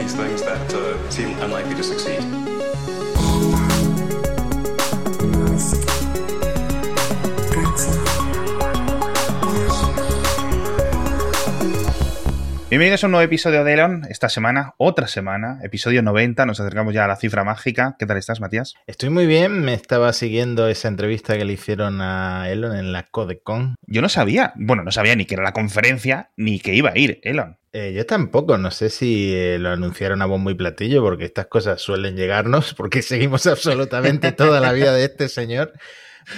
these things that uh, seem unlikely to succeed. Bienvenidos a un nuevo episodio de Elon. Esta semana, otra semana, episodio 90. Nos acercamos ya a la cifra mágica. ¿Qué tal estás, Matías? Estoy muy bien. Me estaba siguiendo esa entrevista que le hicieron a Elon en la Codecon. Yo no sabía, bueno, no sabía ni que era la conferencia ni que iba a ir Elon. Eh, yo tampoco, no sé si eh, lo anunciaron a bombo y platillo, porque estas cosas suelen llegarnos, porque seguimos absolutamente toda la vida de este señor,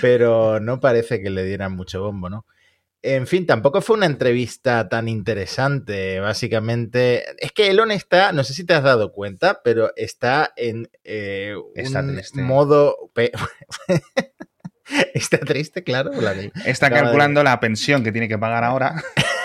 pero no parece que le dieran mucho bombo, ¿no? En fin, tampoco fue una entrevista tan interesante, básicamente. Es que Elon está, no sé si te has dado cuenta, pero está en eh, Está un triste. modo... está triste, claro. La, Está acaba de- calculando la pensión que tiene que pagar ahora.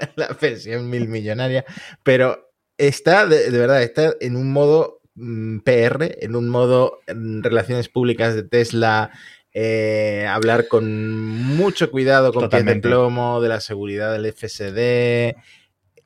la pensión mil millonaria, pero está, de, de verdad, está en un modo mm, PR, en un modo mm, relaciones públicas de Tesla, eh, hablar con mucho cuidado, con pies de plomo, de la seguridad del FSD.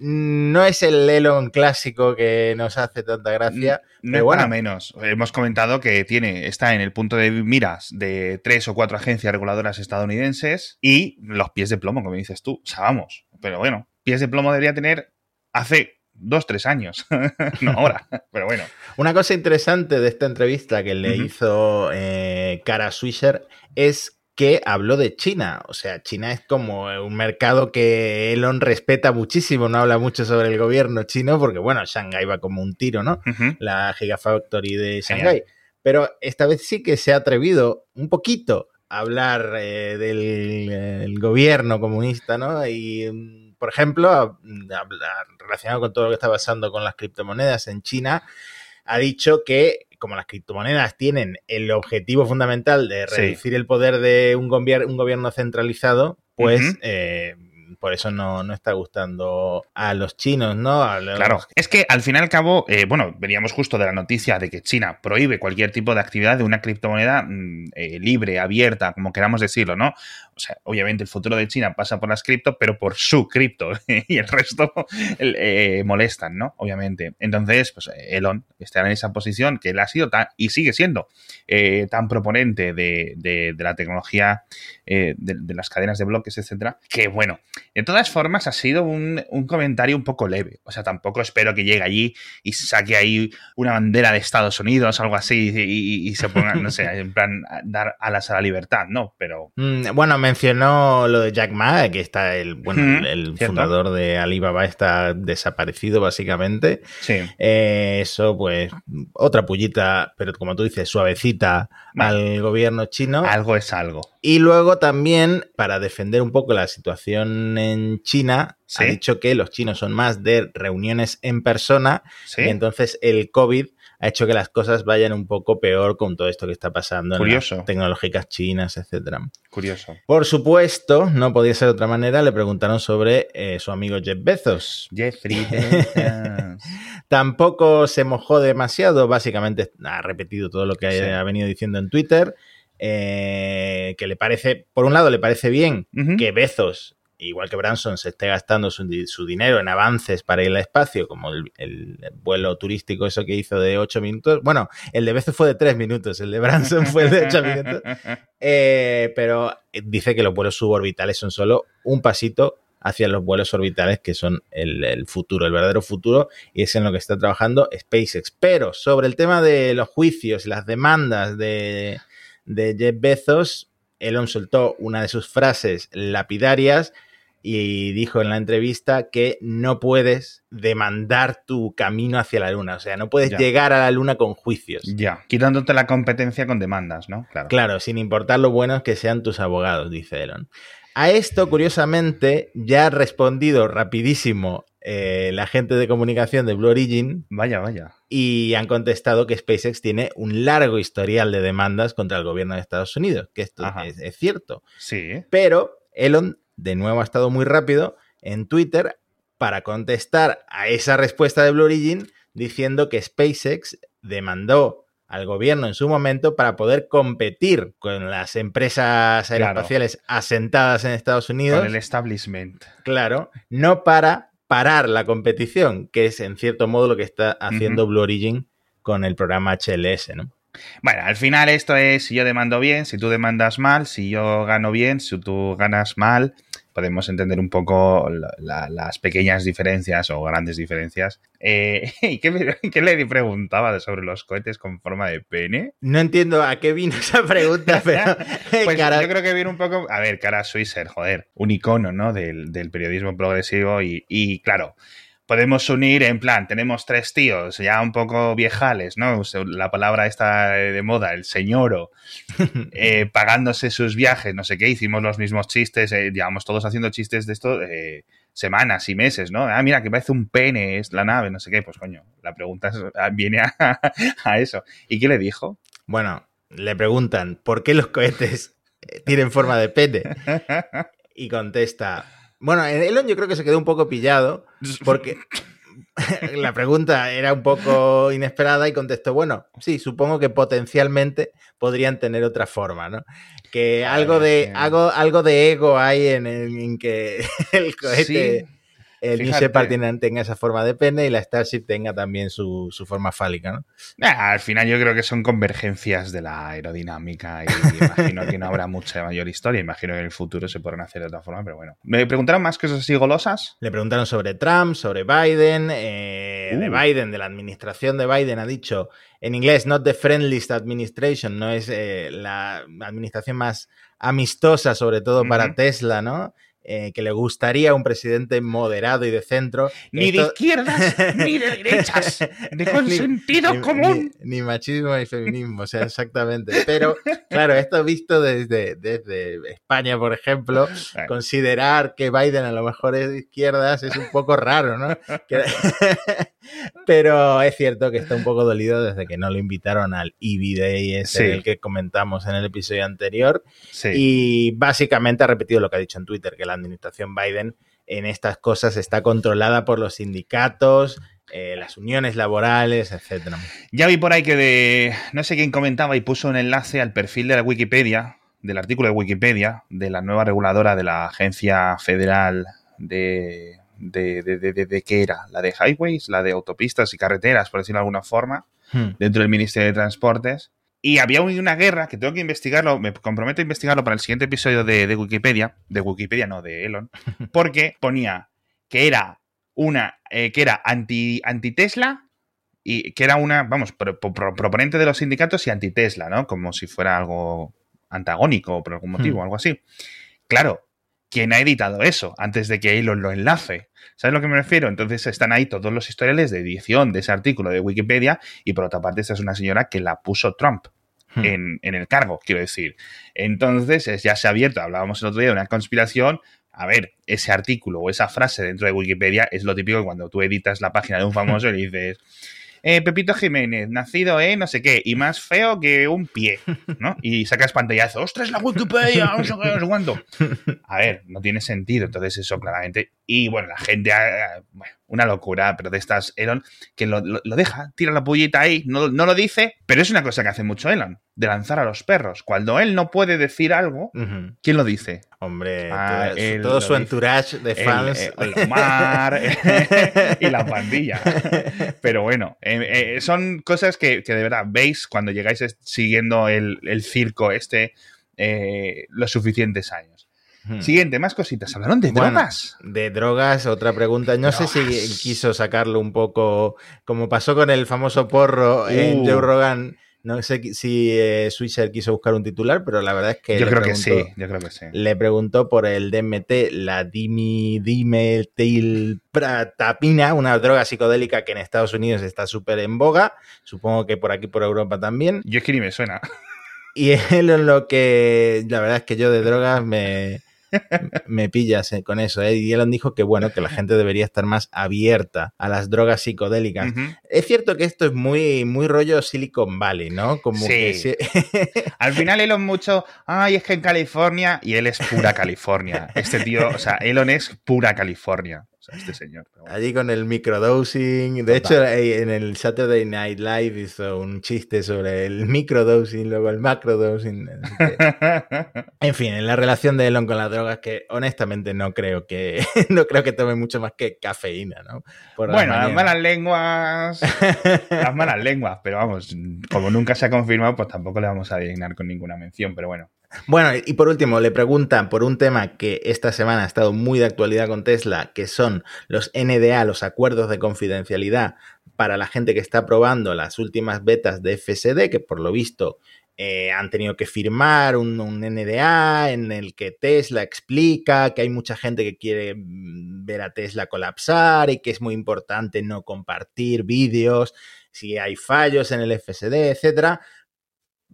No es el Elon clásico que nos hace tanta gracia. No Pero es bueno. para menos. Hemos comentado que tiene, está en el punto de miras de tres o cuatro agencias reguladoras estadounidenses y los pies de plomo, como dices tú. O sea, vamos. Pero bueno, pies de plomo debería tener hace dos, tres años. no ahora. Pero bueno. Una cosa interesante de esta entrevista que le hizo eh, Cara Swisher es que habló de China. O sea, China es como un mercado que Elon respeta muchísimo, no habla mucho sobre el gobierno chino, porque bueno, Shanghái va como un tiro, ¿no? Ujú. La Gigafactory de. Shanghái. Pero esta vez sí que se ha atrevido un poquito hablar eh, del eh, gobierno comunista, ¿no? Y, mm, por ejemplo, a- a- a- relacionado con todo lo que está pasando con las criptomonedas en China, ha dicho que como las criptomonedas tienen el objetivo fundamental de Sí. reducir el poder de un, gobier- un gobierno centralizado, pues eh, por eso no, no está gustando a los chinos, ¿no? Los- Claro, es que al fin y al cabo, eh, bueno, veníamos justo de la noticia de que China prohíbe cualquier tipo de actividad de una criptomoneda mm, eh, libre, abierta, como queramos decirlo, ¿no? O sea, obviamente el futuro de China pasa por las cripto, pero por su cripto y el resto eh, molestan, ¿no? Obviamente. Entonces, pues Elon está en esa posición que él ha sido tan, y sigue siendo eh, tan proponente de, la tecnología, eh, de, las cadenas de bloques, etcétera, que bueno, de todas formas, ha sido un, comentario un poco leve. O sea, tampoco espero que llegue allí y saque ahí una bandera de Estados Unidos, algo así, y, se ponga, no sé, en plan, a dar alas a la libertad, ¿no? Pero Mm, Bueno, mencionó lo de Jack Ma, que está el, bueno, el, el cierto. fundador de Alibaba está desaparecido básicamente. sí. Eh, eso, pues, otra pullita, pero como tú dices, suavecita Vale. al gobierno chino. Algo es algo. Y luego también, para defender un poco la situación en China, Sí. ha dicho que los chinos son más de reuniones en persona Sí. y entonces el COVID ha hecho que las cosas vayan un poco peor con todo esto que está pasando en las tecnológicas chinas, etcétera. Curioso. Por supuesto, no podía ser de otra manera, le preguntaron sobre eh, su amigo Jeff Bezos. Jeffrey. Bezos. Tampoco se mojó demasiado, básicamente ha repetido todo lo que Sí. ha venido diciendo en Twitter, eh, que le parece, por un lado le parece bien que Bezos, igual que Branson, se esté gastando su, di- su dinero en avances para ir al espacio, como el, el vuelo turístico eso que hizo de 8 minutos. Bueno, el de Bezos fue de 3 minutos, el de Branson fue el de 8 minutos. Eh, pero dice que los vuelos suborbitales son solo un pasito hacia los vuelos orbitales que son el, el futuro, el verdadero futuro, y es en lo que está trabajando SpaceX. Pero sobre el tema de los juicios, las demandas de, de Jeff Bezos, Elon soltó una de sus frases lapidarias y dijo en la entrevista que no puedes demandar tu camino hacia la luna, o sea, no puedes Ya. llegar a la luna con juicios. Ya, quitándote la competencia con demandas, ¿no? Claro. Claro, sin importar lo buenos que sean tus abogados, dice Elon. A esto, curiosamente, ya ha respondido rapidísimo eh, la gente de comunicación de Blue Origin Vaya, vaya. y han contestado que SpaceX tiene un largo historial de demandas contra el gobierno de Estados Unidos, que esto es cierto. Sí. Pero Elon, de nuevo, ha estado muy rápido en Twitter para contestar a esa respuesta de Blue Origin diciendo que SpaceX demandó al gobierno en su momento para poder competir con las empresas Claro. aeroespaciales asentadas en Estados Unidos. Con el establishment. Claro, no para parar la competición, que es en cierto modo lo que está haciendo Blue Origin con el programa HLS, ¿no? Bueno, al final esto es si yo demando bien, si tú demandas mal, si yo gano bien, si tú ganas mal, podemos entender un poco las pequeñas diferencias o grandes diferencias. Eh, ¿Y qué, le preguntaba sobre los cohetes con forma de pene? No entiendo a qué vino esa pregunta, pero... pues yo creo que viene un poco... A ver, cara Swisser, joder, un icono, ¿no? Del, periodismo progresivo y, y claro podemos unir en plan, tenemos tres tíos ya un poco viejales, ¿no? La palabra está de moda, el señoro, eh, pagándose sus viajes, no sé qué, hicimos los mismos chistes, eh, digamos, todos haciendo chistes de esto eh, semanas y meses, ¿no? Ah, mira, que parece un pene, es la nave, no sé qué, pues coño, la pregunta ah, viene a, a eso. ¿Y qué le dijo? Bueno, le preguntan, ¿por qué los cohetes tienen forma de pene? Y contesta, bueno, Elon yo creo que se quedó un poco pillado porque la pregunta era un poco inesperada y contestó, bueno, sí, supongo que potencialmente podrían tener otra forma, ¿no? Que algo de, algo, algo de ego hay en, en que el cohete el New Shepard tenga esa forma de pene y la Starship tenga también su, forma fálica, ¿no? al final yo creo que son convergencias de la aerodinámica y imagino que no habrá mucha mayor historia. Imagino que en el futuro se podrán hacer de otra forma, pero bueno. ¿Me preguntaron más cosas así golosas? Le preguntaron sobre Trump, sobre Biden, eh, de uh. Biden, de la administración de Biden, ha dicho en inglés, not the friendliest administration, no es eh, la administración más amistosa, sobre todo para Tesla, ¿no? Eh, que le gustaría un presidente moderado y de centro. Ni de izquierdas ni de derechas, de consentido común. Ni, machismo ni feminismo, o sea, exactamente. Pero, claro, esto visto desde, desde España, por ejemplo, considerar que Biden a lo mejor es de izquierdas es un poco raro, ¿no? Pero es cierto que está un poco dolido desde que no lo invitaron al Day, ese el que comentamos en el episodio anterior. Y básicamente ha repetido lo que ha dicho en Twitter, que la administración Biden en estas cosas está controlada por los sindicatos, eh, las uniones laborales, etc. Ya vi por ahí que de, no sé quién comentaba y puso un enlace al perfil de la Wikipedia, del artículo de Wikipedia, de la nueva reguladora de la Agencia Federal de, de, de, qué era, la de highways, la de autopistas y carreteras, por decirlo de alguna forma, hmm. dentro del Ministerio de Transportes. Y había una guerra que tengo que investigarlo, me comprometo a investigarlo para el siguiente episodio de, Wikipedia, de Wikipedia no, de Elon, porque ponía que era una, eh, que era anti, anti Tesla y que era una, vamos, proponente de los sindicatos y anti Tesla, ¿no? Como si fuera algo antagónico por algún motivo, hmm. algo así. Claro, ¿quién ha editado eso antes de que Elon lo enlace? ¿Sabes a lo que me refiero? Entonces están ahí todos los historiales de edición de ese artículo de Wikipedia y por otra parte esta es una señora que la puso Trump. Hmm. En, en, el cargo, quiero decir. Entonces ya se ha abierto, hablábamos el otro día de una conspiración. A ver, ese artículo o esa frase dentro de Wikipedia es lo típico cuando tú editas la página de un famoso y dices, eh, Pepito Jiménez, nacido en no sé qué, y más feo que un pie, ¿no? Y sacas pantallazo, ¡ostras, la Wikipedia! No sé qué, no sé cuánto. A ver, no tiene sentido, entonces eso claramente. Y bueno, la gente, bueno, una locura, pero de estas Elon, que lo, deja, tira la pullita ahí, no, no, lo dice, pero es una cosa que hace mucho Elon, de lanzar a los perros. Cuando él no puede decir algo, ¿quién lo dice? Hombre, ah, todo, su entourage de fans. El, Omar y la pandilla. Pero bueno, eh, eh, son cosas que, de verdad veis cuando llegáis siguiendo el, circo este eh, los suficientes años. Siguiente, más cositas. ¿Hablaron de drogas? De drogas, otra pregunta. No sé si quiso sacarlo un poco, como pasó con el famoso porro en uh. Joe Rogan. No sé si eh, Swisher quiso buscar un titular, pero la verdad es que. Yo creo que sí, yo creo que sí. Le preguntó por el DMT, la dimetilpratapina, una droga psicodélica que en Estados Unidos está súper en boga. Supongo que por aquí, por Europa también. Yo es que ni me suena. Y él lo que. La verdad es que yo de drogas me me pillas eh, con eso. ¿eh? Y Elon dijo que bueno, que la gente debería estar más abierta a las drogas psicodélicas. Es cierto que esto es muy, muy rollo Silicon Valley, ¿no? Como sí. Al final Elon mucho, ay, es que en California, y él es pura California. Este tío, o sea, Elon es pura California este señor. Allí con el microdosing. De hecho, en el Saturday Night Live hizo un chiste sobre el microdosing, luego el macrodosing. en fin, en la relación de Elon con las drogas, que honestamente no creo que no creo que tome mucho más que cafeína, ¿no? bueno, las malas lenguas. las malas lenguas, pero vamos, como nunca se ha confirmado, pues tampoco le vamos a dignar con ninguna mención, pero bueno. Bueno, y por último, le preguntan por un tema que esta semana ha estado muy de actualidad con Tesla, que son los NDA, los acuerdos de confidencialidad para la gente que está probando las últimas betas de FSD, que por lo visto eh, han tenido que firmar un, NDA en el que Tesla explica que hay mucha gente que quiere mm, ver a Tesla colapsar y que es muy importante no compartir vídeos si hay fallos en el FSD, etcétera.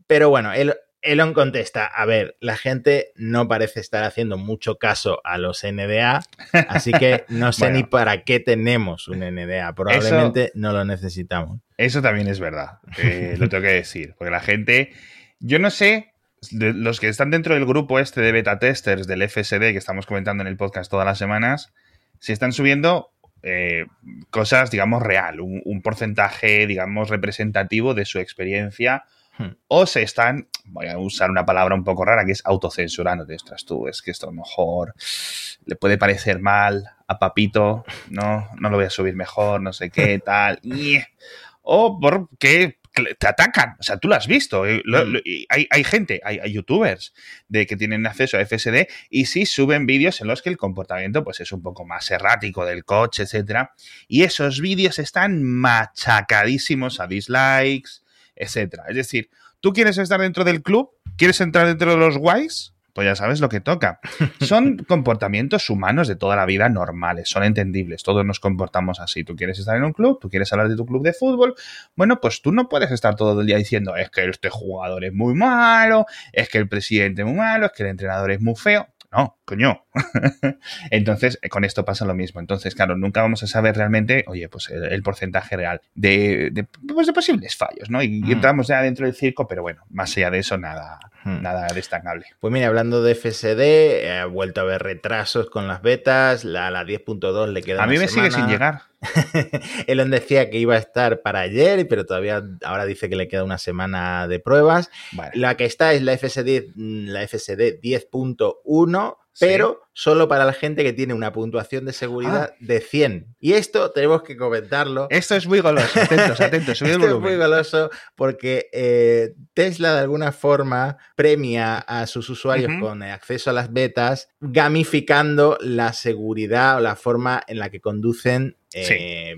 Pero bueno, él Elon contesta, a ver, la gente no parece estar haciendo mucho caso a los NDA, así que no sé ni para qué tenemos un NDA, probablemente no lo necesitamos. Eso también es verdad, eh, lo tengo que decir, porque la gente, yo no sé, los que están dentro del grupo este de beta testers del FSD que estamos comentando en el podcast todas las semanas, si están subiendo eh, cosas, digamos, real, un porcentaje, digamos, representativo de su experiencia Hmm. O se están, voy a usar una palabra un poco rara, que es autocensurando. Ostras, tú, es que esto a lo mejor le puede parecer mal a Papito, no, no lo voy a subir mejor, no sé qué, tal. O porque te atacan. O sea, tú lo has visto. Eh, hmm. hay, gente, hay, youtubers de que tienen acceso a FSD y sí suben vídeos en los que el comportamiento pues, es un poco más errático del coche, etcétera. Y esos vídeos están machacadísimos a dislikes, etcétera. Es decir, ¿tú quieres estar dentro del club? ¿Quieres entrar dentro de los guays? Pues ya sabes lo que toca. Son comportamientos humanos de toda la vida normales, son entendibles, todos nos comportamos así. Tú quieres estar en un club, tú quieres hablar de tu club de fútbol, bueno, pues tú no puedes estar todo el día diciendo es que este jugador es muy malo, es que el presidente es muy malo, es que el entrenador es muy feo. No, coño. Entonces, eh, con esto pasa lo mismo. Entonces, claro, nunca vamos a saber realmente, oye, pues el, porcentaje real de, pues, de, posibles fallos, ¿no? Y, entramos ya dentro del circo, pero bueno, más allá de eso, nada, hmm. nada destacable. Pues mira, hablando de FSD, ha vuelto a haber retrasos con las betas, la, la 10.2 le queda. A mí me sigue sin llegar. Elon decía que iba a estar para ayer, pero todavía ahora dice que le queda una semana de pruebas. La que está es la FSD, la FSD 10.1 pero solo para la gente que tiene una puntuación de seguridad ah. de 100. Y esto tenemos que comentarlo. Esto es muy goloso, atentos, atentos. esto es muy goloso porque eh, Tesla de alguna forma premia a sus usuarios con acceso a las betas, gamificando la seguridad o la forma en la que conducen. Eh,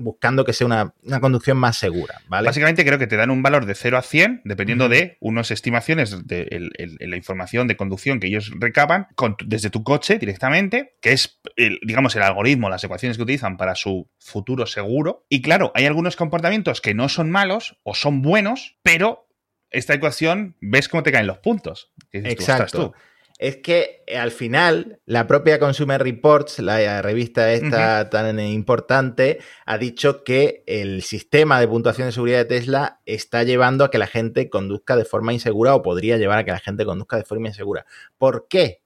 buscando que sea una, conducción más segura, ¿vale? Básicamente creo que te dan un valor de 0 a 100 dependiendo de unas estimaciones de la información de conducción que ellos recaban desde tu coche directamente, que es, digamos, el algoritmo, las ecuaciones que utilizan para su futuro seguro. Y claro, hay algunos comportamientos que no son malos o son buenos, pero esta ecuación ves cómo te caen los puntos. Exacto es que eh, al final la propia Consumer Reports, la revista esta tan importante, ha dicho que el sistema de puntuación de seguridad de Tesla está llevando a que la gente conduzca de forma insegura o podría llevar a que la gente conduzca de forma insegura. ¿Por qué?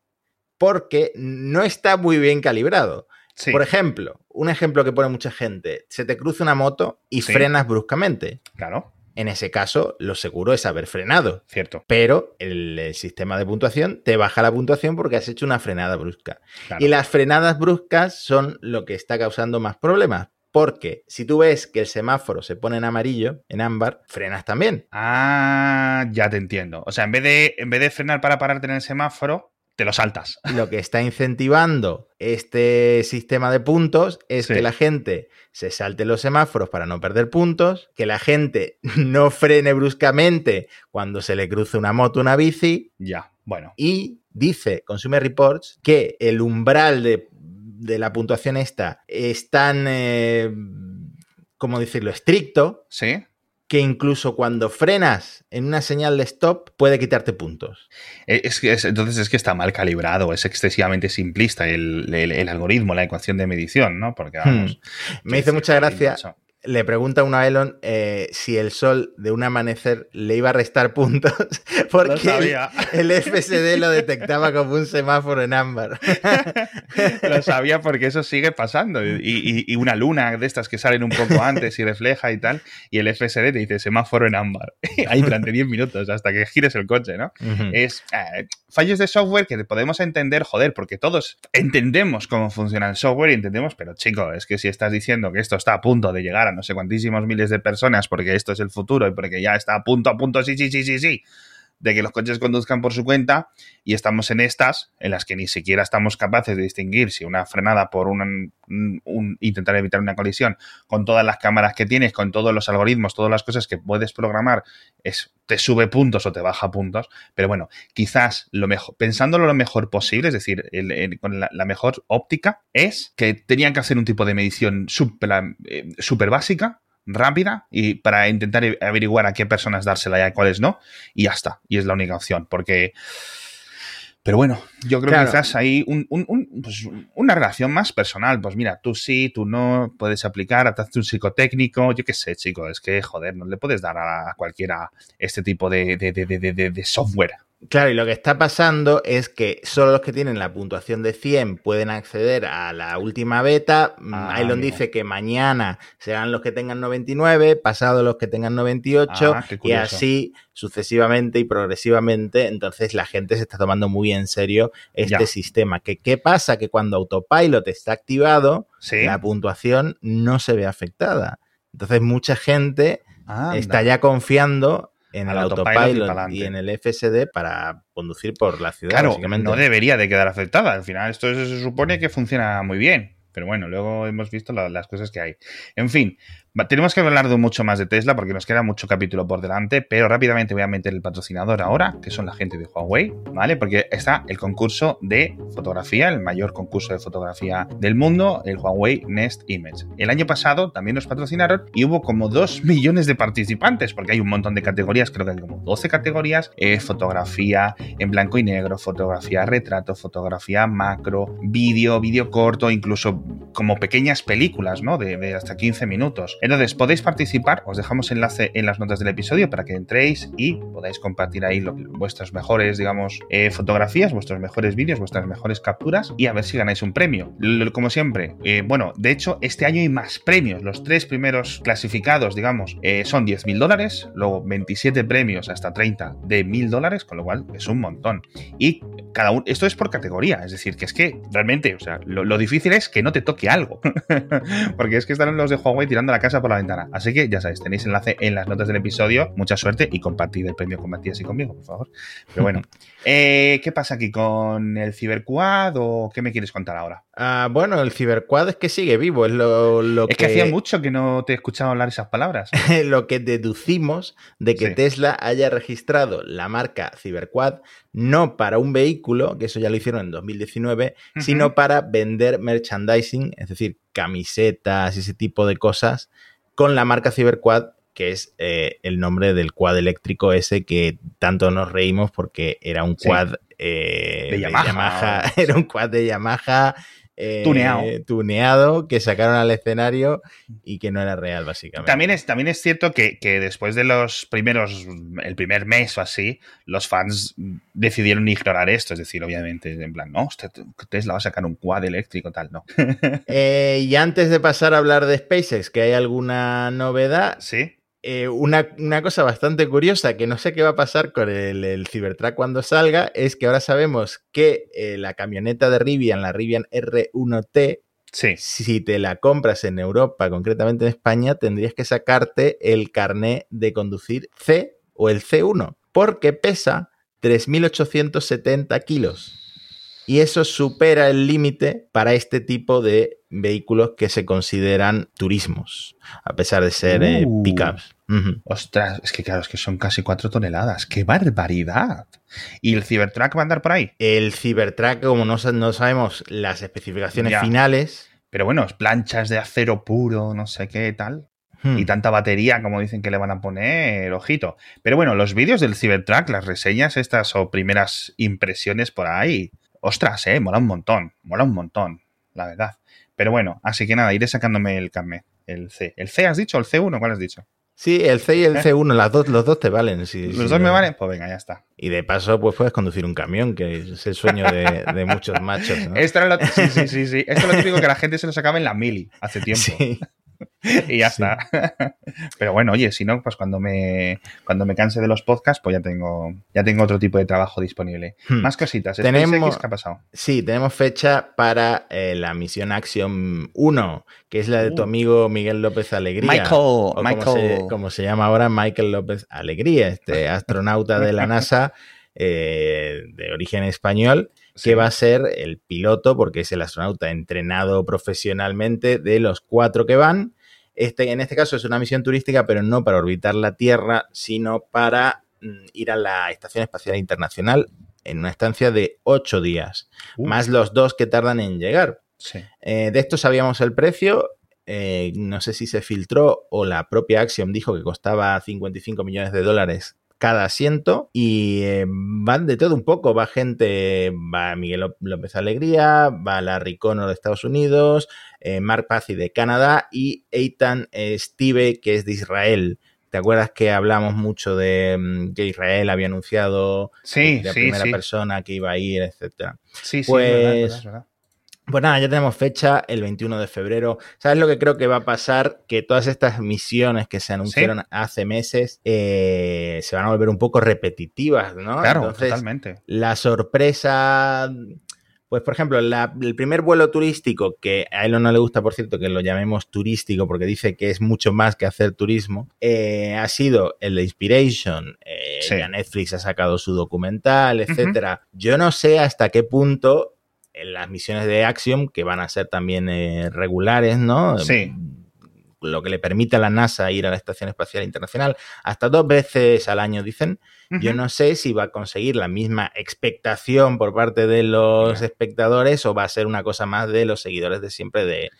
Porque no está muy bien calibrado. Por ejemplo, un ejemplo que pone mucha gente, se te cruza una moto y frenas bruscamente. Claro. En ese caso, lo seguro es haber frenado. Cierto. Pero el, sistema de puntuación te baja la puntuación porque has hecho una frenada brusca. Y las frenadas bruscas son lo que está causando más problemas. Porque si tú ves que el semáforo se pone en amarillo, en ámbar, frenas también. Ah, ya te entiendo. O sea, en vez de, en vez de frenar para pararte en el semáforo, te lo saltas. Lo que está incentivando este sistema de puntos es que la gente se salte los semáforos para no perder puntos, que la gente no frene bruscamente cuando se le cruce una moto una bici. Ya, bueno. Y dice Consumer Reports que el umbral de, la puntuación esta es tan, eh, ¿cómo decirlo?, estricto. Sí que incluso cuando frenas en una señal de stop puede quitarte puntos. Eh, es que entonces es que está mal calibrado, es excesivamente simplista el, algoritmo, la ecuación de medición, ¿no? Porque hmm. vamos. Me hizo mucha gracia le pregunta uno a Elon eh, si el sol de un amanecer le iba a restar puntos porque el, el, FSD lo detectaba como un semáforo en ámbar. lo sabía porque eso sigue pasando. Y, y, una luna de estas que salen un poco antes y refleja y tal, y el FSD te dice semáforo en ámbar. Ahí durante 10 minutos hasta que gires el coche, ¿no? Es eh, fallos de software que podemos entender, joder, porque todos entendemos cómo funciona el software y entendemos, pero chico, es que si estás diciendo que esto está a punto de llegar no sé cuantísimos miles de personas porque esto es el futuro y porque ya está a punto, a punto, sí, sí, sí, sí, sí, de que los coches conduzcan por su cuenta y estamos en estas en las que ni siquiera estamos capaces de distinguir si una frenada por un, intentar evitar una colisión con todas las cámaras que tienes, con todos los algoritmos, todas las cosas que puedes programar, es, te sube puntos o te baja puntos. Pero bueno, quizás lo mejor, pensándolo lo mejor posible, es decir, con la, mejor óptica, es que tenían que hacer un tipo de medición súper eh, básica rápida y para intentar averiguar a qué personas dársela y a cuáles no, y ya está. Y es la única opción, porque... Pero bueno, yo creo que quizás hay pues, una relación más personal. Pues mira, tú sí, tú no, puedes aplicar, hazte un psicotécnico, yo qué sé, chico, es que, joder, no le puedes dar a cualquiera este tipo de, de software. Claro, y lo que está pasando es que solo los que tienen la puntuación de 100 pueden acceder a la última beta. Mm, ah, Elon dice que mañana serán los que tengan 99, pasado los que tengan 98 ah, y así sucesivamente y progresivamente. Entonces la gente se está tomando muy en serio este sistema. ¿Qué, ¿Qué pasa? Que cuando Autopilot está activado, la puntuación no se ve afectada. Entonces mucha gente está ya confiando en el autopilot, y, en el FSD para conducir por la ciudad. Claro, no debería de quedar afectada. Al final esto se supone que funciona muy bien. Pero bueno, luego hemos visto las cosas que hay. En fin, tenemos que hablar de mucho más de Tesla porque nos queda mucho capítulo por delante, pero rápidamente voy a meter el patrocinador ahora, que son la gente de Huawei, ¿vale? Porque está el concurso de fotografía, el mayor concurso de fotografía del mundo, el Huawei Nest Image. El año pasado también nos patrocinaron y hubo como 2 millones de participantes, porque hay un montón de categorías, creo que hay como 12 categorías, eh, fotografía en blanco y negro, fotografía retrato, fotografía macro, vídeo, vídeo corto, incluso como pequeñas películas, ¿no? De, de hasta 15 minutos. Entonces, podéis participar, os dejamos enlace en las notas del episodio para que entréis y podáis compartir ahí vuestras mejores, digamos, eh, fotografías, vuestros mejores vídeos, vuestras mejores capturas y a ver si ganáis un premio. como siempre, eh, bueno, de hecho, este año hay más premios. Los tres primeros clasificados, digamos, eh, son 10.000 dólares, luego 27 premios hasta 30 de 1.000 dólares, con lo cual es un montón. Y cada uno, esto es por categoría, es decir, que es que realmente, o sea, lo, lo difícil es que no te toque algo, porque es que están los de Huawei tirando la casa por la ventana. Así que ya sabéis, tenéis enlace en las notas del episodio. Mucha suerte y compartid el premio con Matías y conmigo, por favor. Pero bueno, eh, ¿qué pasa aquí con el Ciberquad o qué me quieres contar ahora? Ah, bueno, el Ciberquad es que sigue vivo, es lo, que... Es que hacía mucho que no te he escuchado hablar esas palabras. lo que deducimos de que Tesla haya registrado la marca Ciberquad no para un vehículo, que eso ya lo hicieron en 2019, sino para vender merchandising, es decir, camisetas y ese tipo de cosas con la marca Cyberquad, que es eh, el nombre del quad eléctrico ese que tanto nos reímos porque era un quad eh, de, Yamaha, era un quad de Yamaha eh, tuneado. tuneado. que sacaron al escenario y que no era real, básicamente. También es, también es cierto que, después de los primeros, el primer mes o así, los fans decidieron ignorar esto. Es decir, obviamente, en plan, no, Tesla va a sacar un quad eléctrico, tal, no. Eh, y antes de pasar a hablar de SpaceX, que hay alguna novedad. Sí. Eh, una, cosa bastante curiosa que no sé qué va a pasar con el, Cybertruck cuando salga es que ahora sabemos que eh, la camioneta de Rivian, la Rivian R1T, si te la compras en Europa, concretamente en España, tendrías que sacarte el carné de conducir C o el C1, porque pesa 3.870 kilos. Y eso supera el límite para este tipo de vehículos que se consideran turismos, a pesar de ser eh, uh. pickups. Ostras, es que claro, es que son casi cuatro toneladas. ¡Qué barbaridad! ¿Y el Cybertruck va a andar por ahí? El Cybertruck, como no, no sabemos las especificaciones finales. Pero bueno, planchas de acero puro, no sé qué tal. Hmm. Y tanta batería como dicen que le van a poner, ojito. Pero bueno, los vídeos del Cybertruck, las reseñas estas o primeras impresiones por ahí, ostras, eh, mola un montón, mola un montón, la verdad. Pero bueno, así que nada, iré sacándome el carnet. El C. ¿El C has dicho el C1? ¿Cuál has dicho? Sí, el C y el ¿Eh? C1, las dos, los dos te valen. sí, ¿Los dos me valen? Pues venga, ya está. Y de paso, pues puedes conducir un camión, que es el sueño de, de muchos machos. ¿no? Esto era lo, sí, sí, sí, sí. Esto es lo típico que la gente se lo sacaba en la mili hace tiempo. Sí. y ya Sí. está. Pero bueno, oye, si no, pues cuando me, cuando me canse de los podcasts, pues ya tengo, ya tengo otro tipo de trabajo disponible. Hmm. Más cositas. Tenemos- ¿Qué ha pasado? Sí, tenemos fecha para eh, la misión Action 1, que es la de tu Uh. amigo Miguel López Alegría. Michael, o como Michael. se, como se llama ahora, Michael López Alegría, este astronauta de la NASA eh, de origen español, Sí. que va a ser el piloto, porque es el astronauta entrenado profesionalmente de los cuatro que van. Este, en este caso es una misión turística, pero no para orbitar la Tierra, sino para mm, ir a la Estación Espacial Internacional en una estancia de ocho días, Uh. más los dos que tardan en llegar. Sí. Eh, de esto sabíamos el precio. eh, no sé si se filtró o la propia Axiom dijo que costaba 55 millones de dólares cada asiento y eh, van de todo un poco. Va gente, va Miguel Ló- López Alegría, va Larry Connor de Estados Unidos, eh, Mark Pazzi de Canadá y Eitan eh, Steve, que es de Israel. ¿Te acuerdas que hablamos mucho de mm, que Israel había anunciado Sí, de la sí, primera sí. persona que iba a ir, etcétera? Sí, sí, Pues- es verdad, es verdad, es verdad. Pues nada, ya tenemos fecha, el 21 de febrero. ¿Sabes lo que creo que va a pasar? Que todas estas misiones que se anunciaron hace meses eh, se van a volver un poco repetitivas, ¿no? Claro, Entonces, totalmente. la sorpresa, pues por ejemplo, la- el primer vuelo turístico, que a Elon no le gusta, por cierto, que lo llamemos turístico, porque dice que es mucho más que hacer turismo, eh, ha sido el de Inspiration. eh, Sí. Ya Netflix ha sacado su documental, etcétera. Yo no sé hasta qué punto en las misiones de Axiom, que van a ser también eh, regulares, ¿no? Sí. Lo que le permite a la NASA ir a la Estación Espacial Internacional hasta dos veces al año, dicen. Yo no sé si va a conseguir la misma expectación por parte de los espectadores o va a ser una cosa más de los seguidores de siempre de,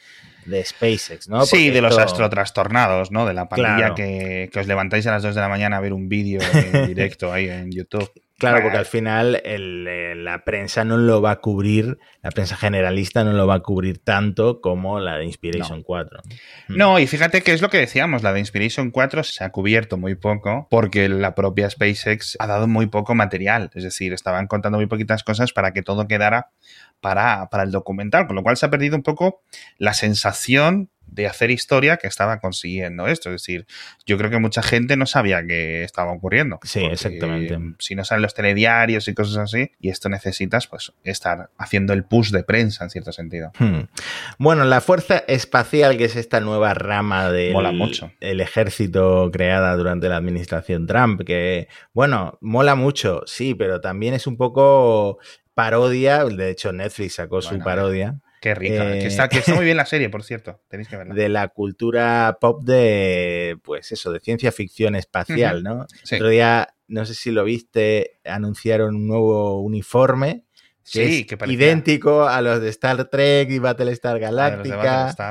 de SpaceX, ¿no? sí, de los esto- astrotrastornados, ¿no? De la pandilla Claro. que, que os levantáis a las 2 de la mañana a ver un vídeo en directo ahí en YouTube. Claro, porque al final el, eh, la prensa no lo va a cubrir, la prensa generalista no lo va a cubrir tanto como la de Inspiration 4. No, y fíjate que es lo que decíamos, la de Inspiration 4 se ha cubierto muy poco porque la propia SpaceX ha dado muy poco material, es decir, estaban contando muy poquitas cosas para que todo quedara para, para el documental, con lo cual se ha perdido un poco la sensación de hacer historia que estaba consiguiendo esto. Es decir, yo creo que mucha gente no sabía que estaba ocurriendo. Sí, exactamente. Si no salen los telediarios y cosas así, y esto necesitas, pues, estar haciendo el push de prensa en cierto sentido. Hmm. Bueno, la Fuerza Espacial, que es esta nueva rama del Mola mucho. el ejército creada durante la administración Trump, que, bueno, mola mucho, sí, pero también es un poco parodia, de hecho Netflix sacó su parodia, Qué rica. Eh, Que, está, que está muy bien la serie, por cierto. Tenéis que verla. de la cultura pop de, pues eso, de ciencia ficción espacial. ¿no? Sí. Otro día, no sé si lo viste, anunciaron un nuevo uniforme que Sí, es que idéntico a los de Star Trek y Battlestar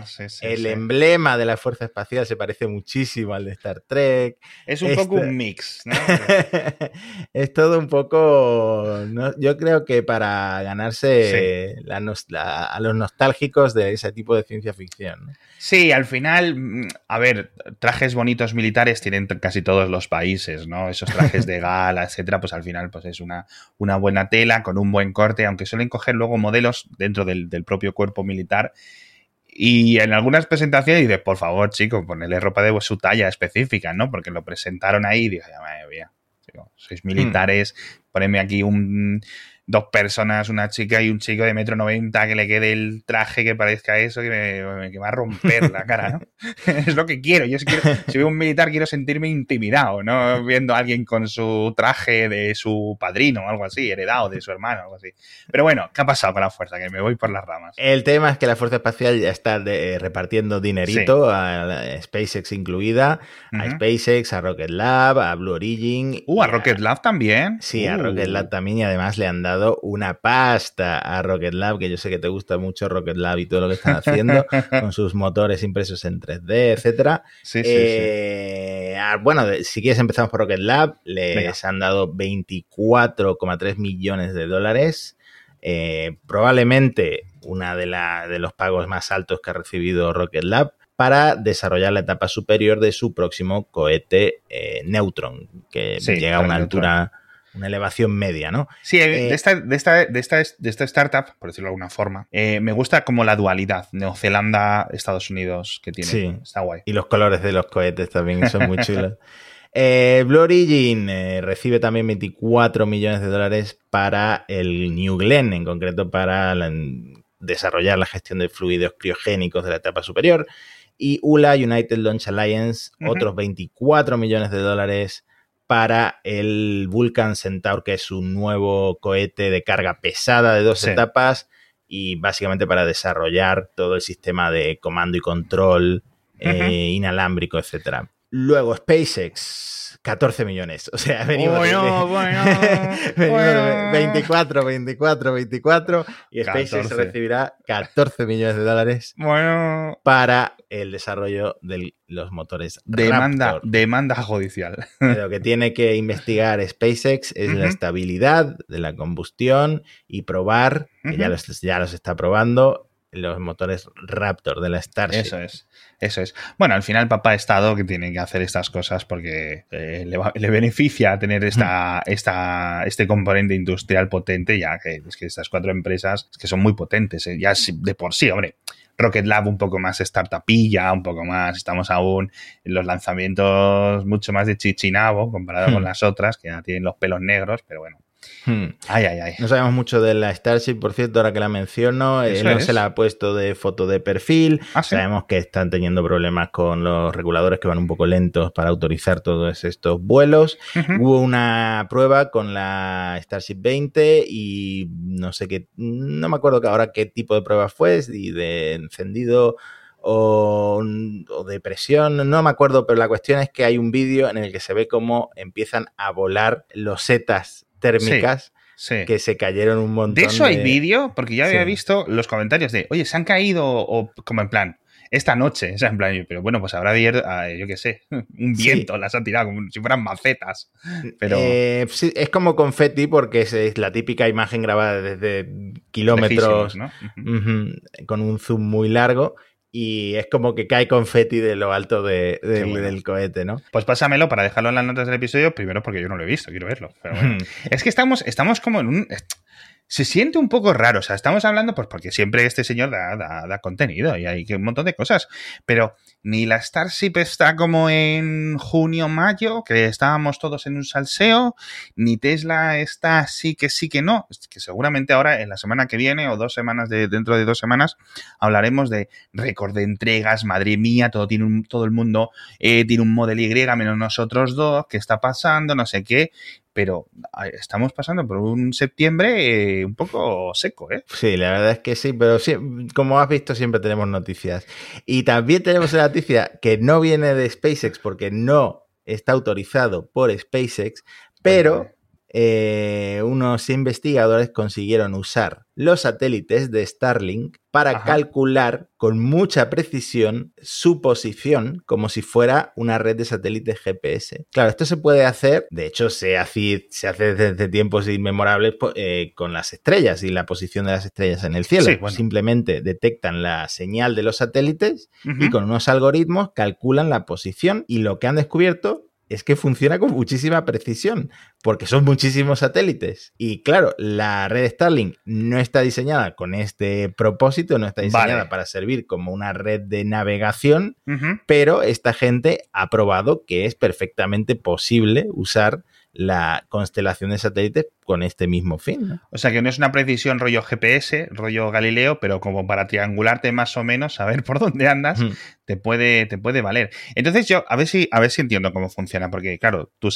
sí, sí, el emblema de la Fuerza Espacial se parece muchísimo al de Star Trek. Es un este- poco un mix, ¿no? es todo un poco. ¿no? Yo creo que para ganarse la nos- la- a los nostálgicos de ese tipo de ciencia ficción. ¿no? Sí, al final, mm, a ver, trajes bonitos militares tienen casi todos los países, ¿no? Esos trajes de gala, etcétera, pues al final pues es una, una buena tela con un buen corte, aunque suelen coger luego modelos dentro del, del propio cuerpo militar. Y en algunas presentaciones dices, por favor, chicos, ponele ropa de su talla específica, ¿no? Porque lo presentaron ahí y dije, madre mía, sois militares, ponedme aquí un dos personas, una chica y un chico de metro noventa que le quede el traje que parezca eso, que me, que va a romper la cara, ¿no? es lo que quiero. Yo si, quiero, si veo un militar quiero sentirme intimidado, ¿no? Viendo a alguien con su traje de su padrino o algo así, heredado de su hermano algo así. Pero bueno, ¿qué ha pasado con la fuerza? Que me voy por las ramas. El tema es que la Fuerza Espacial ya está de- eh, repartiendo dinerito, a, SpaceX incluida, a. SpaceX, a Rocket Lab, a Blue Origin. Uh, a Rocket Lab también. Sí, a Uh. Rocket Lab también y además le han dado una pasta a Rocket Lab, que yo sé que te gusta mucho Rocket Lab y todo lo que están haciendo con sus motores impresos en 3D, etcétera. Sí, sí, Eh, ah, Bueno, si quieres empezamos por Rocket Lab. Les Venga. han dado 24,3 millones de dólares. Eh, probablemente una de, la- de los pagos más altos que ha recibido Rocket Lab. para desarrollar la etapa superior de su próximo cohete eh, Neutron, que Sí, llega a una altura, una elevación media, ¿no? Sí, Eh, de, esta, de, esta, de, esta, de esta startup, por decirlo de alguna forma, eh, me gusta como la dualidad Neozelanda, Estados Unidos que tiene. Sí. Está guay. Y los colores de los cohetes también son muy chulos. Eh, Blue Origin eh, recibe también 24 millones de dólares para el New Glenn, en concreto para la- desarrollar la gestión de fluidos criogénicos de la etapa superior. Y ULA, United Launch Alliance, otros 24 millones de dólares para el Vulcan Centaur, que es un nuevo cohete de carga pesada de dos Sí. etapas y básicamente para desarrollar todo el sistema de comando y control eh, inalámbrico, etcétera. Luego SpaceX, 14 millones. O sea, venimos Bueno, de, bueno, venimos de bueno. 24, 24, 24 y SpaceX 14. recibirá 14 millones de dólares Bueno, para el desarrollo de los motores demanda, Raptor. demanda judicial. Lo que tiene que investigar SpaceX es la estabilidad de la combustión y probar, que ya, Ujú. los, ya los está probando, los motores Raptor de la Starship. Eso es, eso es. Bueno, al final papá Estado que tiene que hacer estas cosas porque eh, le, va- le beneficia tener esta, esta, este componente industrial potente, ya que es que estas cuatro empresas es que son muy potentes, eh, ya de por sí, hombre. Rocket Lab un poco más startupilla, un poco más, estamos aún en los lanzamientos mucho más de chichinabo comparado Hmm. con las otras, que ya tienen los pelos negros, pero bueno. Hmm. Ay, ay, ay. No sabemos mucho de la Starship, por cierto, ahora que la menciono. Él no es. se la ha puesto de foto de perfil. Ah, ¿sí? Sabemos que están teniendo problemas con los reguladores que van un poco lentos para autorizar todos estos vuelos. Hubo una prueba con la Starship 20 y no sé qué, no me acuerdo ahora qué tipo de prueba fue, si de encendido o, o de presión, no me acuerdo, pero la cuestión es que hay un vídeo en el que se ve cómo empiezan a volar losetas térmicas Sí. que se cayeron un montón. De eso hay vídeo, porque ya había Sí. visto los comentarios de, oye, se han caído, o como en plan, esta noche, o sea, en plan, pero bueno, pues habrá ah, yo qué sé, un Sí. viento las ha tirado, como si fueran macetas. Pero Eh, sí, es como confeti porque es, es la típica imagen grabada desde kilómetros lejísimos, ¿no? Con un zoom muy largo y es como que cae confeti de lo alto de- del cohete, ¿no? Pues pásamelo para dejarlo en las notas del episodio, primero porque yo no lo he visto, quiero verlo. Pero bueno. Es que estamos, estamos como en un... Se siente un poco raro, o sea, estamos hablando, pues porque siempre este señor da, da- da contenido y hay un montón de cosas, pero ni la Starship está como en junio, mayo, que estábamos todos en un salseo, ni Tesla está así que sí que no, que seguramente ahora en la semana que viene o dos semanas de, dentro de dos semanas hablaremos de récord de entregas, madre mía, todo tiene un- todo el mundo eh, tiene un Model Y menos nosotros dos, ¿qué está pasando? No sé qué, pero estamos pasando por un septiembre eh, un poco seco, ¿eh? Sí, la verdad es que sí, pero sí, como has visto siempre tenemos noticias. Y también tenemos la noticia que no viene de SpaceX porque no está autorizado por SpaceX, pero. Eh, unos investigadores consiguieron usar los satélites de Starlink para Ajá. calcular con mucha precisión su posición como si fuera una red de satélites GPS. Claro, esto se puede hacer, de hecho se hace, se hace desde tiempos inmemorables po- eh, con las estrellas y la posición de las estrellas en el cielo. Sí, bueno. Simplemente detectan la señal de los satélites y con unos algoritmos calculan la posición y lo que han descubierto es que funciona con muchísima precisión, porque son muchísimos satélites. Y claro, la red Starlink no está diseñada con este propósito, no está diseñada Vale. para servir como una red de navegación, pero esta gente ha probado que es perfectamente posible usar la constelación de satélites con este mismo fin. ¿no? O sea que no es una precisión rollo GPS, rollo Galileo, pero como para triangularte más o menos, saber por dónde andas, te puede, te puede valer. Entonces yo, a ver si, a ver si entiendo cómo funciona, porque claro, tú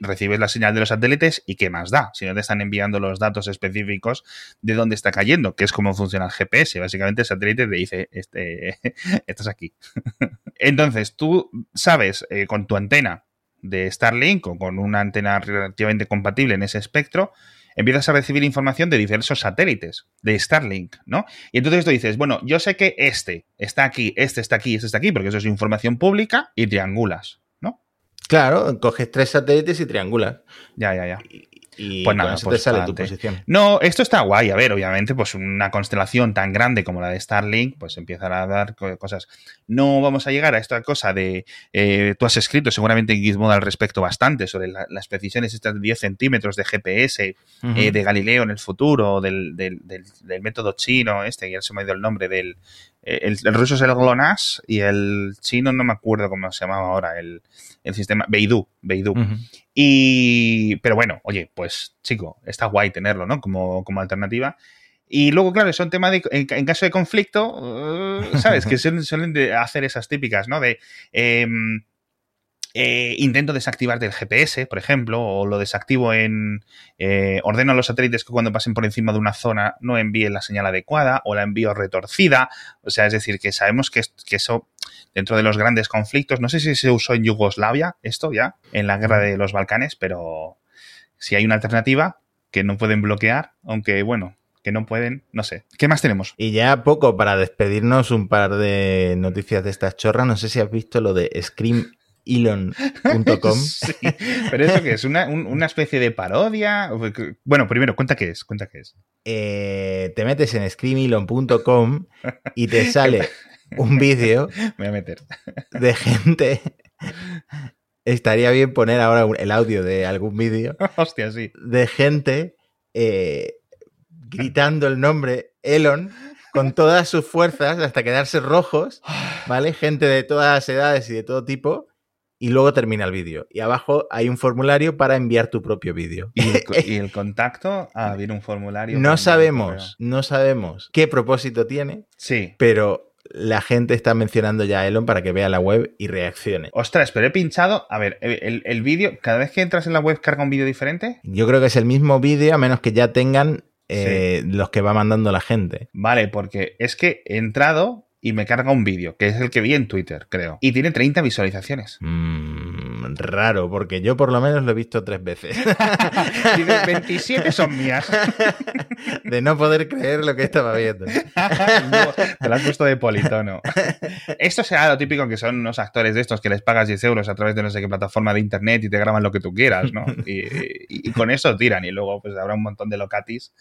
recibes la señal de los satélites y qué más da, si no te están enviando los datos específicos de dónde está cayendo, que es cómo funciona el GPS. Básicamente el satélite te dice, este, estás aquí. Entonces tú sabes eh, con tu antena de Starlink o con una antena relativamente compatible en ese espectro, empiezas a recibir información de diversos satélites de Starlink, ¿no? Y entonces tú dices, bueno, yo sé que este está aquí, este está aquí, este está aquí, porque eso es información pública y triangulas, ¿no? Claro, coges tres satélites y triangulas. Ya, ya, ya. Y Pues con nada, eso pues te sale tu posición. No, esto está guay. A ver, obviamente, pues una constelación tan grande como la de Starlink, pues empiezan a dar co- cosas. No vamos a llegar a esta cosa de. eh, tú has escrito seguramente en Gizmodo al respecto bastante sobre la- las precisiones estas de 10 centímetros de GPS, eh, de Galileo en el futuro, del, del- del- del método chino, este, ya se me ha ido el nombre del. Eh, El, el ruso es el GLONASS y el chino no me acuerdo cómo se llamaba ahora, el, el sistema. Beidou, Beidou. Y, pero bueno, oye, pues chico, está guay tenerlo, ¿no? Como, como alternativa. Y luego, claro, son temas de, en, en caso de conflicto, eh, ¿sabes? Que suelen, hacer esas típicas, ¿no? De em, eh, intento desactivar del GPS, por ejemplo, o lo desactivo en... eh, ordeno a los satélites que cuando pasen por encima de una zona no envíen la señal adecuada o la envío retorcida. O sea, es decir, que sabemos que, que eso dentro de los grandes conflictos, no sé si se usó en Yugoslavia esto ya, en la guerra de los Balcanes, pero si hay una alternativa que no pueden bloquear, aunque bueno, que no pueden, no sé. ¿Qué más tenemos? Y ya poco para despedirnos, un par de noticias de estas chorras. No sé si has visto lo de screamelon.com. Sí, pero eso que es una, un- una especie de parodia. Bueno, primero, cuenta qué es, cuenta qué es. Eh, te metes en screamelon.com y te sale un vídeo Me voy a meter. de gente. Estaría bien poner ahora el audio de algún vídeo Hostia, sí. de gente eh, gritando el nombre Elon con todas sus fuerzas hasta quedarse rojos, ¿vale? Gente de todas las edades y de todo tipo. Y luego termina el vídeo. Y abajo hay un formulario para enviar tu propio vídeo. Y el, co- y el contacto, ah, viene un formulario. No sabemos, no sabemos qué propósito tiene. Sí. pero la gente está mencionando ya a Elon para que vea la web y reaccione. Ostras, pero he pinchado. A ver, el, el vídeo, cada vez que entras en la web carga un vídeo diferente. Yo creo que es el mismo vídeo, a menos que ya tengan eh, los que va mandando la gente. Vale, porque es que he entrado y me carga un vídeo, que es el que vi en Twitter, creo. Y tiene 30 visualizaciones. Mm, raro, porque yo por lo menos lo he visto tres veces. Dice, 27 son mías. de no poder creer lo que estaba viendo. No, te lo has puesto de politono. Esto será lo típico que son unos actores de estos que les pagas 10 euros a través de no sé qué plataforma de internet y te graban lo que tú quieras, ¿no? Y, y- y con eso tiran. Y luego pues habrá un montón de locatis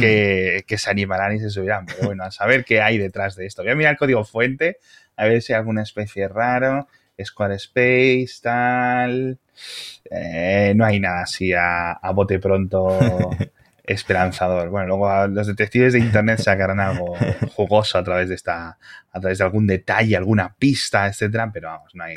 que, que se animarán y se subirán. Pero bueno, a saber qué hay detrás de esto. Voy a mirar el código fuente, a ver si hay alguna especie raro. Squarespace, tal. Eh, no hay nada así a, a bote pronto esperanzador. Bueno, luego los detectives de internet sacarán algo jugoso a través de esta, a través de algún detalle, alguna pista, etcétera, pero vamos, no hay,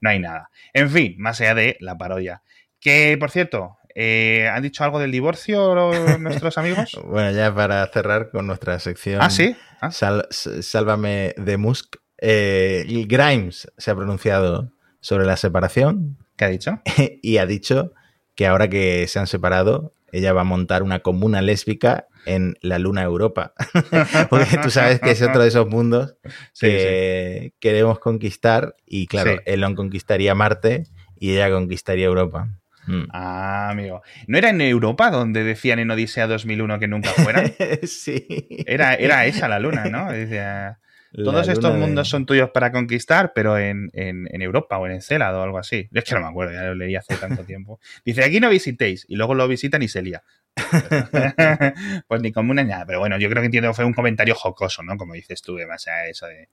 no hay nada. En fin, más allá de la parodia. Que, por cierto, eh, ¿han dicho algo del divorcio los- nuestros amigos? Bueno, ya para cerrar con nuestra sección. Ah, sí. Ah, Sal- sálvame de Musk. Eh, Grimes se ha pronunciado sobre la separación ¿Qué ha dicho? y ha dicho que ahora que se han separado, ella va a montar una comuna lésbica en la Luna Europa. Porque tú sabes que es otro de esos mundos Sí, que queremos conquistar y claro, Sí. Elon conquistaría Marte y ella conquistaría Europa. Mm. Ah, amigo. ¿No era en Europa donde decían en Odisea 2001 que nunca fueran? sí. Era, era esa la luna, ¿no? Decía, todos estos de- mundos son tuyos para conquistar, pero en, en- en Europa o en Encelado o algo así. Es que no me acuerdo, ya lo leí hace tanto tiempo. Dice, aquí no visitéis, y luego lo visitan y se lía. pues ni como una nada. Pero bueno, yo creo que entiendo que fue un comentario jocoso, ¿no? Como dices tú, además, a eso de...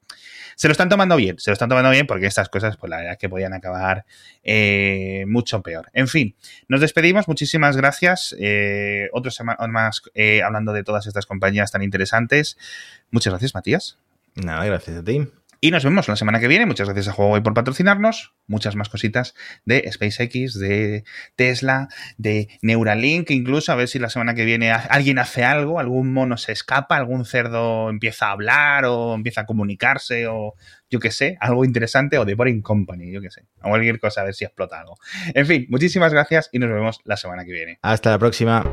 Se lo están tomando bien, se lo están tomando bien porque estas cosas, pues la verdad es que podían acabar eh, mucho peor. En fin, nos despedimos, muchísimas gracias. Eh, otro semana más eh, hablando de todas estas compañías tan interesantes. Muchas gracias, Matías. Nada, gracias a ti. Y nos vemos la semana que viene. Muchas gracias a Huawei por patrocinarnos. Muchas más cositas de SpaceX, de Tesla, de Neuralink, incluso a ver si la semana que viene alguien hace algo, algún mono se escapa, algún cerdo empieza a hablar o empieza a comunicarse o yo qué sé, algo interesante o de Boring Company, yo qué sé. O cualquier cosa, a ver si explota algo. En fin, muchísimas gracias y nos vemos la semana que viene. Hasta la próxima.